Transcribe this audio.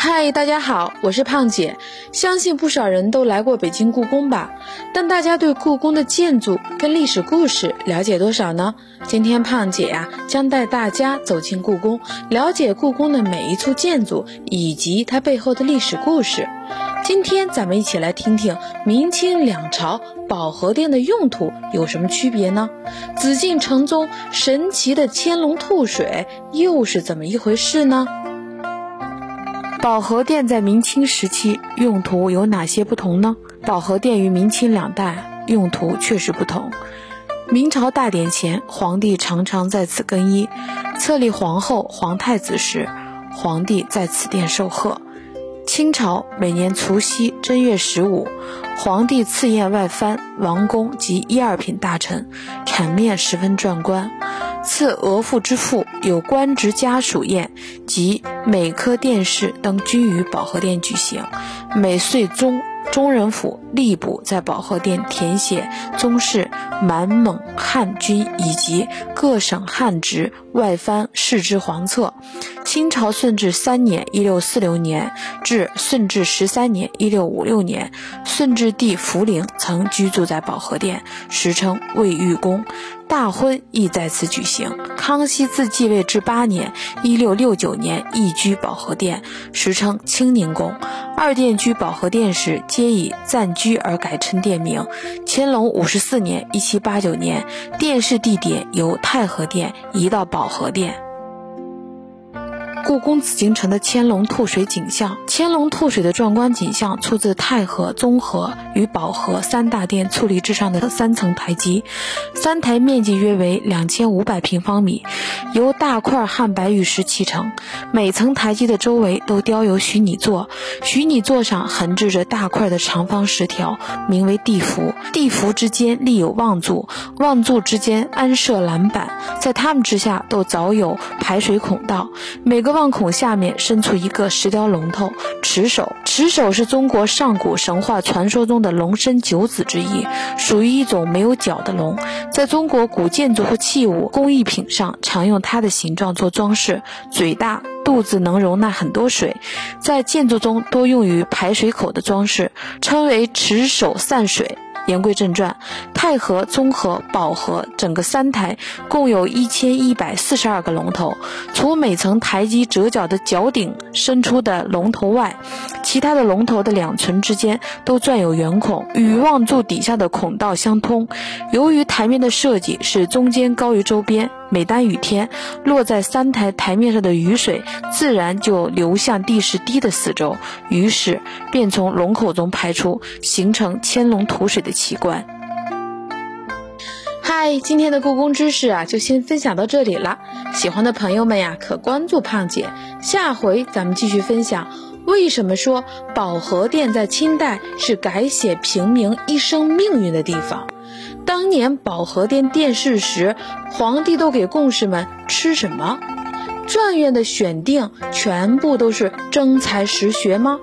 嗨，大家好，我是胖姐。相信不少人都来过北京故宫吧？但大家对故宫的建筑跟历史故事了解多少呢？今天胖姐呀，将带大家走进故宫，了解故宫的每一处建筑以及它背后的历史故事。今天咱们一起来听听明清两朝保和殿的用途有什么区别呢？紫禁城中神奇的千龙吐水又是怎么一回事呢？保和殿在明清时期用途有哪些不同呢？保和殿与明清两代用途确实不同。明朝大典前，皇帝常常在此更衣；册立皇后、皇太子时，皇帝在此殿受贺。清朝每年除夕、正月十五，皇帝赐宴外藩、王公及一二品大臣，场面十分壮观。赐额驸之父有官职家属宴及每科殿试等均于保和殿举行。每岁中中人府吏部在保和殿填写宗室、满蒙汉军以及各省汉职外藩世之皇册。清朝顺治三年（一六四六年）至顺治十三年（一六五六年），顺治帝福临曾居住在保和殿，时称卫御宫。大婚亦在此举行。康熙自继位至八年（一六六九年），亦居保和殿，时称清宁宫。二殿居保和殿时，皆以暂居而改称殿名。乾隆五十四年（一七八九年），殿试地点由太和殿移到保和殿。故宫紫禁城的千龙吐水景象，千龙吐水的壮观景象出自太和、综合与保和三大殿矗立之上的三层台基，三台面积约为两千五百平方米，由大块汉白玉石砌成。每层台基的周围都雕有虚拟座，虚拟座上横置着大块的长方石条，名为地符。地符之间立有望柱，望柱之间安设栏板，在它们之下都凿有排水孔道。每个望孔下面伸出一个石雕龙头，持手。持手是中国上古神话传说中的龙生九子之一，属于一种没有角的龙。在中国古建筑和器物工艺品上，常用它的形状做装饰。嘴大，肚子能容纳很多水，在建筑中多用于排水口的装饰，称为持手散水。言归正传，太和、综合、宝和整个三台共有一千一百四十二个龙头，除每层台基折角的角顶伸出的龙头外，其他的龙头的两层之间都钻有圆孔，与望柱底下的孔道相通。由于台面的设计是中间高于周边。每当雨天，落在三台台面上的雨水，自然就流向地势低的四周，雨水便从龙口中排出，形成千龙吐水的奇观。嗨，今天的故宫知识啊，就先分享到这里了。喜欢的朋友们呀，可关注胖姐，下回咱们继续分享为什么说保和殿在清代是改写平民一生命运的地方。当年保和殿殿试时，皇帝都给贡士们吃什么？状元的选定全部都是真才实学吗？